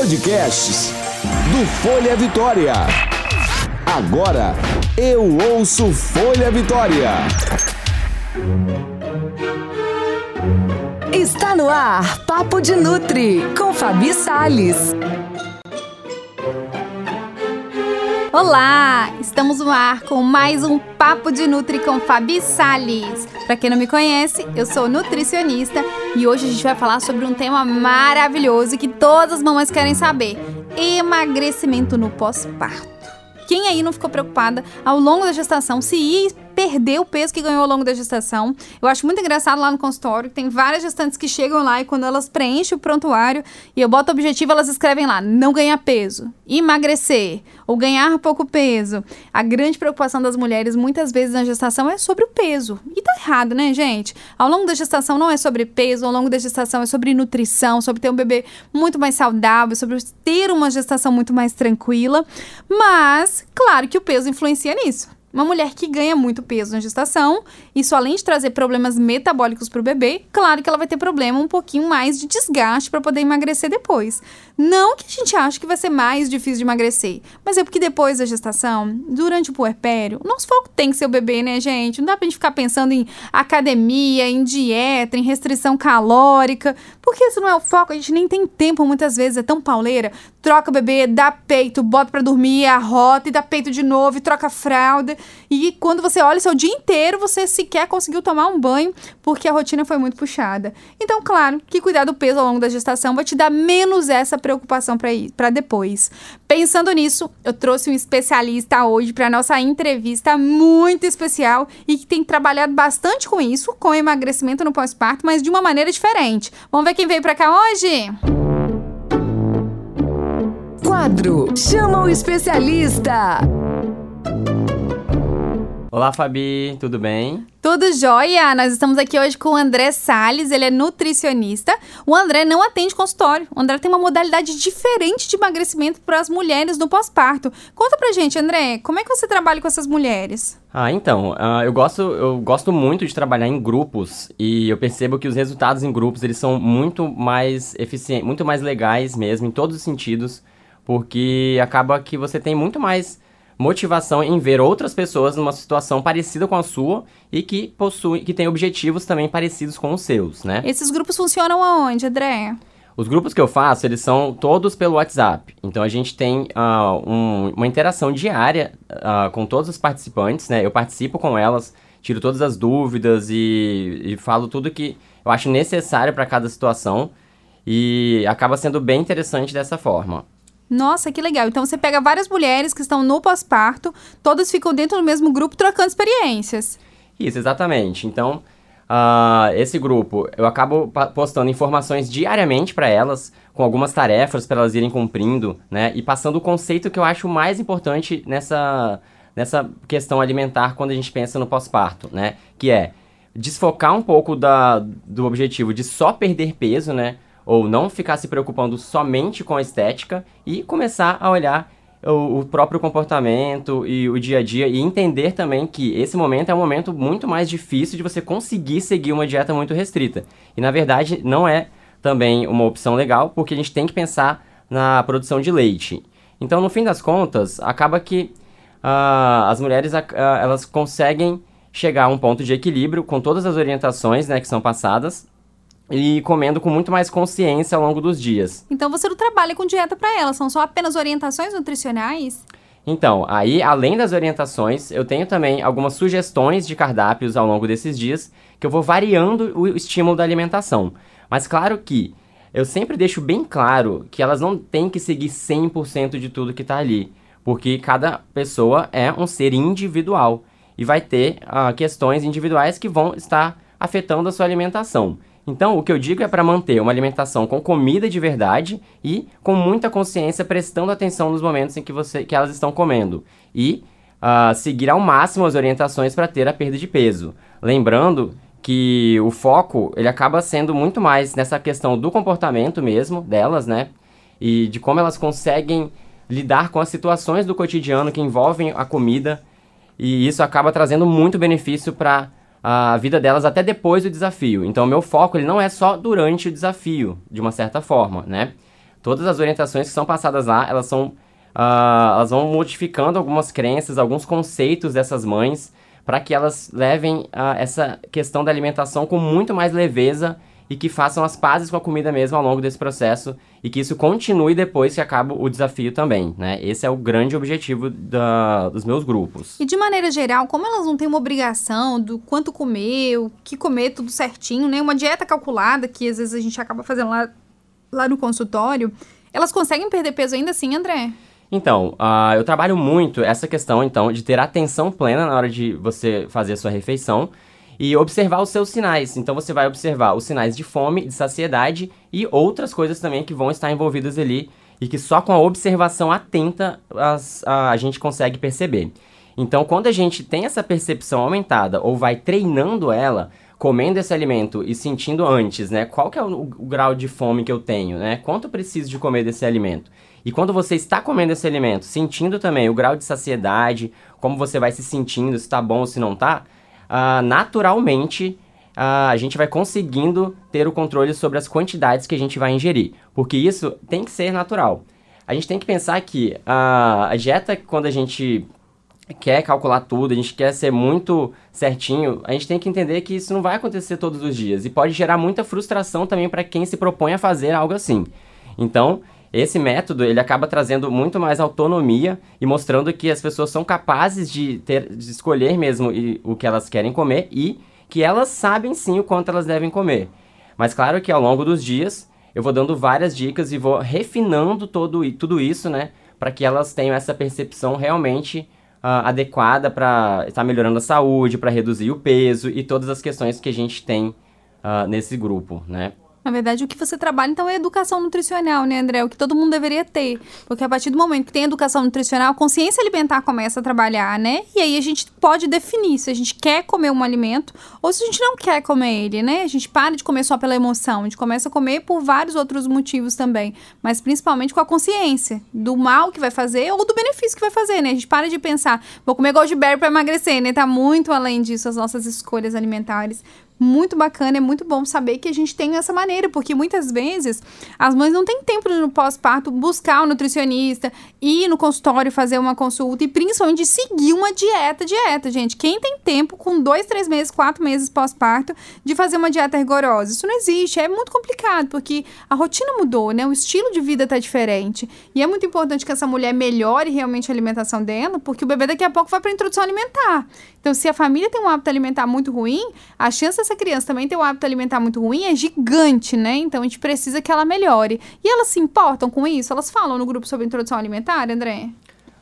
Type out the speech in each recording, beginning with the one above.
Podcasts do Folha Vitória. Agora eu ouço Folha Vitória. Está no ar Papo de Nutri com Fabi Sales. Olá, estamos no ar com mais um Papo de Nutri com Fabi Sales. Para quem não me conhece, eu sou nutricionista e hoje a gente vai falar sobre um tema maravilhoso que todas as mamães querem saber: emagrecimento no pós-parto. Quem aí não ficou preocupada ao longo da gestação se ia perder o peso que ganhou ao longo da gestação. Eu acho muito engraçado lá no consultório, tem várias gestantes que chegam lá e quando elas preenchem o prontuário e eu boto o objetivo, elas escrevem lá: não ganhar peso, emagrecer ou ganhar pouco peso. A grande preocupação das mulheres muitas vezes na gestação é sobre o peso. E tá errado, né, gente? Ao longo da gestação não é sobre peso, ao longo da gestação é sobre nutrição, sobre ter um bebê muito mais saudável, sobre ter uma gestação muito mais tranquila. Mas, claro que o peso influencia nisso. Uma mulher que ganha muito peso na gestação, isso além de trazer problemas metabólicos para o bebê, claro que ela vai ter problema um pouquinho mais de desgaste para poder emagrecer depois. Não que a gente ache que vai ser mais difícil de emagrecer, mas é porque depois da gestação, durante o puerpério, o nosso foco tem que ser o bebê, né, gente? Não dá pra gente ficar pensando em academia, em dieta, em restrição calórica, porque isso não é o foco, a gente nem tem tempo muitas vezes, é tão pauleira. Troca o bebê, dá peito, bota para dormir, arrota e dá peito de novo e troca a fralda. E quando você olha o seu dia inteiro, você sequer conseguiu tomar um banho porque a rotina foi muito puxada. Então, claro, que cuidar do peso ao longo da gestação vai te dar menos essa preocupação para depois. Pensando nisso, eu trouxe um especialista hoje para nossa entrevista muito especial e que tem trabalhado bastante com isso, com emagrecimento no pós-parto, mas de uma maneira diferente. Vamos ver quem veio para cá hoje? Quadro Chama o Especialista. Olá, Fabi, tudo bem? Tudo jóia! Nós estamos aqui hoje com o André Sales, ele é nutricionista. O André não atende consultório. O André tem uma modalidade diferente de emagrecimento para as mulheres no pós-parto. Conta pra gente, André, como é que você trabalha com essas mulheres? Ah, então, uh, eu, gosto, eu gosto muito de trabalhar em grupos e eu percebo que os resultados em grupos eles são muito mais eficientes, muito mais legais mesmo, em todos os sentidos, porque acaba que você tem muito mais motivação em ver outras pessoas numa situação parecida com a sua e que possuem, que têm objetivos também parecidos com os seus, né? Esses grupos funcionam aonde, André? Os grupos que eu faço, eles são todos pelo WhatsApp. Então a gente tem uh, um, uma interação diária uh, com todos os participantes, né? Eu participo com elas, tiro todas as dúvidas e, e falo tudo que eu acho necessário para cada situação. E acaba sendo bem interessante dessa forma. Nossa, que legal. Então você pega várias mulheres que estão no pós-parto, todas ficam dentro do mesmo grupo trocando experiências. Isso, exatamente. Então, uh, esse grupo, eu acabo postando informações diariamente para elas, com algumas tarefas para elas irem cumprindo, né? E passando o conceito que eu acho mais importante nessa, nessa questão alimentar quando a gente pensa no pós-parto, né? Que é desfocar um pouco da, do objetivo de só perder peso, né? Ou não ficar se preocupando somente com a estética e começar a olhar o, próprio comportamento e o dia a dia e entender também que esse momento é um momento muito mais difícil de você conseguir seguir uma dieta muito restrita. E na verdade não é também uma opção legal, porque a gente tem que pensar na produção de leite. Então, no fim das contas, acaba que uh, as mulheres uh, elas conseguem chegar a um ponto de equilíbrio com todas as orientações né, que são passadas e comendo com muito mais consciência ao longo dos dias. Então você não trabalha com dieta para elas, são só apenas orientações nutricionais? Então, aí, além das orientações, eu tenho também algumas sugestões de cardápios ao longo desses dias, que eu vou variando o estímulo da alimentação. Mas claro que eu sempre deixo bem claro que elas não têm que seguir 100% de tudo que está ali, porque cada pessoa é um ser individual e vai ter uh, questões individuais que vão estar afetando a sua alimentação. Então, o que eu digo é para manter uma alimentação com comida de verdade e com muita consciência, prestando atenção nos momentos em que, você, que elas estão comendo. E uh, seguir ao máximo as orientações para ter a perda de peso. Lembrando que o foco ele acaba sendo muito mais nessa questão do comportamento mesmo delas, né? E de como elas conseguem lidar com as situações do cotidiano que envolvem a comida. E isso acaba trazendo muito benefício para a vida delas até depois do desafio. Então, meu foco ele não é só durante o desafio, de uma certa forma, né? todas as orientações que são passadas lá, elas são uh, elas vão modificando algumas crenças, alguns conceitos dessas mães para que elas levem uh, essa questão da alimentação com muito mais leveza e que façam as pazes com a comida mesmo ao longo desse processo e que isso continue depois que acaba o desafio também, né? Esse é o grande objetivo da, dos meus grupos. E de maneira geral, como elas não têm uma obrigação do quanto comer, o que comer, tudo certinho, né? Uma dieta calculada que às vezes a gente acaba fazendo lá, lá no consultório, elas conseguem perder peso ainda assim, André? Então, uh, eu trabalho muito essa questão, então, de ter atenção plena na hora de você fazer a sua refeição e observar os seus sinais. Então você vai observar os sinais de fome, de saciedade e outras coisas também que vão estar envolvidas ali e que só com a observação atenta as, a, a gente consegue perceber. Então, quando a gente tem essa percepção aumentada ou vai treinando ela, comendo esse alimento e sentindo antes, né, qual que é o, o grau de fome que eu tenho, né, quanto eu preciso de comer desse alimento. E quando você está comendo esse alimento, sentindo também o grau de saciedade, como você vai se sentindo, se está bom ou se não está, uh, naturalmente uh, a gente vai conseguindo ter o controle sobre as quantidades que a gente vai ingerir. Porque isso tem que ser natural. A gente tem que pensar que uh, a dieta, quando a gente quer calcular tudo, a gente quer ser muito certinho, a gente tem que entender que isso não vai acontecer todos os dias e pode gerar muita frustração também para quem se propõe a fazer algo assim. Então, esse método ele acaba trazendo muito mais autonomia e mostrando que as pessoas são capazes de ter de escolher mesmo o que elas querem comer e que elas sabem sim o quanto elas devem comer. Mas claro que ao longo dos dias eu vou dando várias dicas e vou refinando todo tudo isso, né, para que elas tenham essa percepção realmente uh, adequada para estar melhorando a saúde, para reduzir o peso e todas as questões que a gente tem uh, nesse grupo, né? Na verdade, o que você trabalha, então, é educação nutricional, né, André? O que todo mundo deveria ter. Porque a partir do momento que tem educação nutricional, a consciência alimentar começa a trabalhar, né? E aí a gente pode definir se a gente quer comer um alimento ou se a gente não quer comer ele, né? A gente para de comer só pela emoção, a gente começa a comer por vários outros motivos também. Mas principalmente com a consciência do mal que vai fazer ou do benefício que vai fazer, né? A gente para de pensar, vou comer goji-berry para emagrecer, né? Tá muito além disso as nossas escolhas alimentares muito bacana, é muito bom saber que a gente tem essa maneira, porque muitas vezes as mães não têm tempo no pós-parto buscar um nutricionista, ir no consultório fazer uma consulta e principalmente seguir uma dieta, dieta, gente. Quem tem tempo com dois, três meses, quatro meses pós-parto de fazer uma dieta rigorosa? Isso não existe, é muito complicado, porque a rotina mudou, né? O estilo de vida tá diferente. E é muito importante que essa mulher melhore realmente a alimentação dela, porque o bebê daqui a pouco vai para introdução alimentar. Então, se a família tem um hábito alimentar muito ruim, a chance essa criança também tem um hábito alimentar muito ruim é gigante, né? Então a gente precisa que ela melhore. E elas se importam com isso? Elas falam no grupo sobre introdução alimentar, André?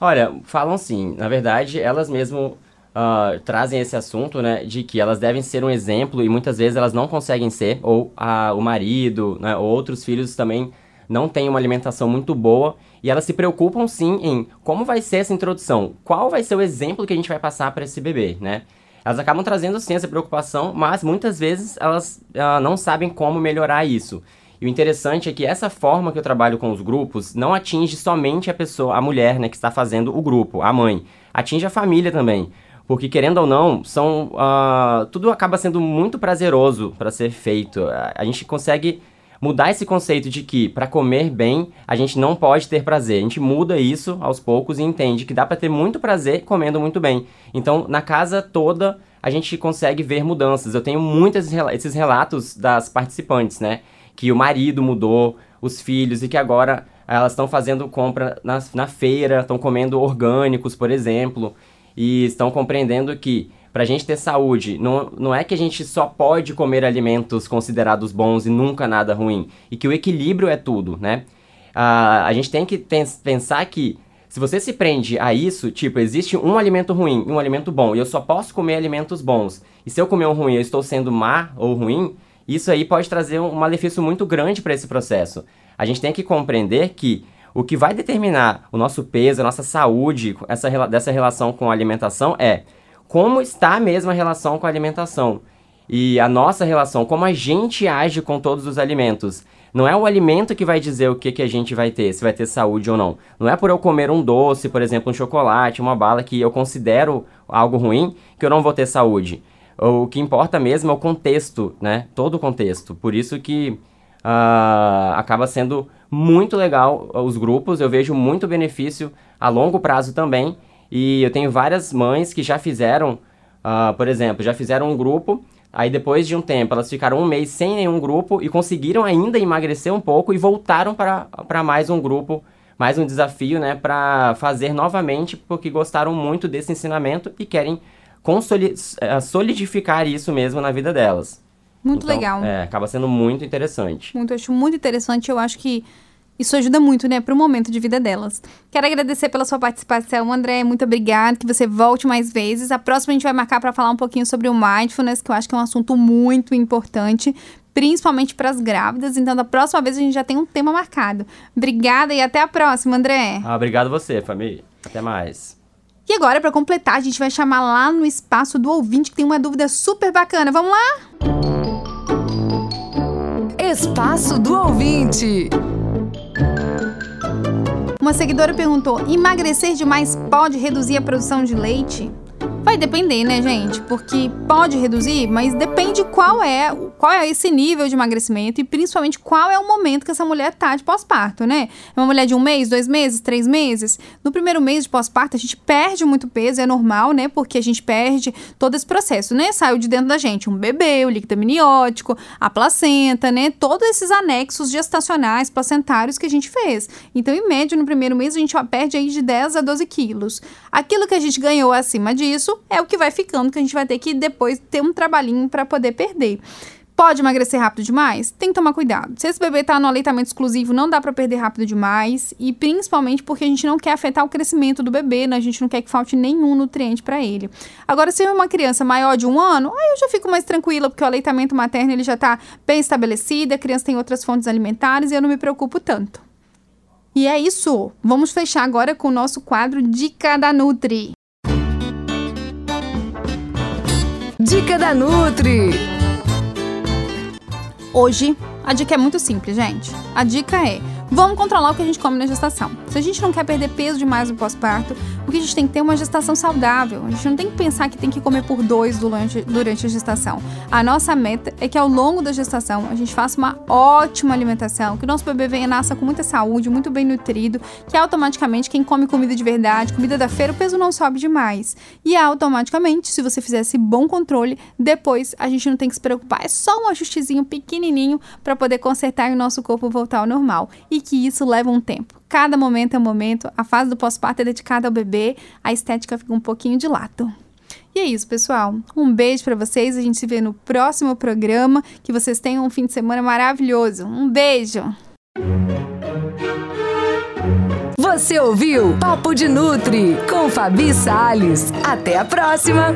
Olha, falam sim. Na verdade, elas mesmo uh, trazem esse assunto, né, de que elas devem ser um exemplo e muitas vezes elas não conseguem ser, ou a, o marido, né, ou outros filhos também não têm uma alimentação muito boa e elas se preocupam sim em como vai ser essa introdução, qual vai ser o exemplo que a gente vai passar para esse bebê, né? Elas acabam trazendo sim essa preocupação, mas muitas vezes elas uh, não sabem como melhorar isso. E o interessante é que essa forma que eu trabalho com os grupos não atinge somente a pessoa, a mulher, né, que está fazendo o grupo, a mãe. Atinge a família também. Porque, querendo ou não, são. Uh, tudo acaba sendo muito prazeroso para ser feito. A gente consegue mudar esse conceito de que para comer bem a gente não pode ter prazer. A gente muda isso aos poucos e entende que dá para ter muito prazer comendo muito bem. Então, na casa toda a gente consegue ver mudanças. Eu tenho muitos esses relatos das participantes, né? Que o marido mudou, os filhos e que agora elas estão fazendo compra na, na feira, estão comendo orgânicos, por exemplo, e estão compreendendo que para a gente ter saúde, não, não é que a gente só pode comer alimentos considerados bons e nunca nada ruim, e que o equilíbrio é tudo, né? Uh, a gente tem que pensar que se você se prende a isso, tipo, existe um alimento ruim e um alimento bom, e eu só posso comer alimentos bons, e se eu comer um ruim eu estou sendo má ou ruim, isso aí pode trazer um malefício muito grande para esse processo. A gente tem que compreender que o que vai determinar o nosso peso, a nossa saúde, essa, dessa relação com a alimentação é como está mesmo a relação com a alimentação. E a nossa relação, como a gente age com todos os alimentos. Não é o alimento que vai dizer o que, que a gente vai ter, se vai ter saúde ou não. Não é por eu comer um doce, por exemplo, um chocolate, uma bala que eu considero algo ruim, que eu não vou ter saúde. O que importa mesmo é o contexto, né? Todo o contexto. Por isso que uh, acaba sendo muito legal os grupos. Eu vejo muito benefício a longo prazo também. E eu tenho várias mães que já fizeram, uh, por exemplo, já fizeram um grupo. Aí depois de um tempo, elas ficaram um mês sem nenhum grupo e conseguiram ainda emagrecer um pouco e voltaram para mais um grupo, mais um desafio, né, para fazer novamente, porque gostaram muito desse ensinamento e querem eh, solidificar isso mesmo na vida delas. Muito então, legal. É, acaba sendo muito interessante. Muito, eu acho muito interessante. Eu acho que isso ajuda muito, né, para o momento de vida delas. Quero agradecer pela sua participação, André. Muito obrigada. Que você volte mais vezes. A próxima a gente vai marcar para falar um pouquinho sobre o mindfulness, que eu acho que é um assunto muito importante, principalmente para as grávidas. Então, da próxima vez a gente já tem um tema marcado. Obrigada e até a próxima, André. Ah, obrigado você, família. Até mais. E agora, para completar, a gente vai chamar lá no espaço do ouvinte que tem uma dúvida super bacana. Vamos lá? Espaço do ouvinte. Uma seguidora perguntou: emagrecer demais pode reduzir a produção de leite? Vai depender, né, gente? Porque pode reduzir, mas depende qual é, qual é esse nível de emagrecimento e principalmente qual é o momento que essa mulher tá de pós-parto, né? É uma mulher de um mês, dois meses, três meses. No primeiro mês de pós-parto, a gente perde muito peso, é normal, né? Porque a gente perde todo esse processo, né? Saiu de dentro da gente um bebê, o líquido amniótico, a placenta, né? Todos esses anexos gestacionais, placentários que a gente fez. Então, em média, no primeiro mês, a gente perde aí de 10 a 12 quilos. Aquilo que a gente ganhou acima disso, é o que vai ficando, que a gente vai ter que depois ter um trabalhinho para poder perder. Pode emagrecer rápido demais? Tem que tomar cuidado. Se esse bebê está no aleitamento exclusivo, não dá para perder rápido demais. E principalmente porque a gente não quer afetar o crescimento do bebê, né? A gente não quer que falte nenhum nutriente para ele. Agora, se é uma criança maior de um ano, aí eu já fico mais tranquila, porque o aleitamento materno ele já está bem estabelecido, a criança tem outras fontes alimentares e eu não me preocupo tanto. E é isso. Vamos fechar agora com o nosso quadro Dica da Nutri. Dica da Nutri. Hoje, a dica é muito simples, gente. A dica é Vamos controlar o que a gente come na gestação. Se a gente não quer perder peso demais no pós-parto, o que a gente tem que ter é uma gestação saudável. A gente não tem que pensar que tem que comer por dois durante, durante a gestação. A nossa meta é que ao longo da gestação a gente faça uma ótima alimentação, que o nosso bebê venha nasça com muita saúde, muito bem nutrido, que automaticamente quem come comida de verdade, comida da feira, o peso não sobe demais. E automaticamente, se você fizer esse bom controle, depois a gente não tem que se preocupar. É só um ajustezinho pequenininho para poder consertar e o nosso corpo voltar ao normal. E que isso leva um tempo. Cada momento é um momento, a fase do pós-parto é dedicada ao bebê, a estética fica um pouquinho de lado. E é isso, pessoal. Um beijo para vocês. A gente se vê no próximo programa. Que vocês tenham um fim de semana maravilhoso. Um beijo. Você ouviu Papo de Nutri com Fabi Sales. Até a próxima.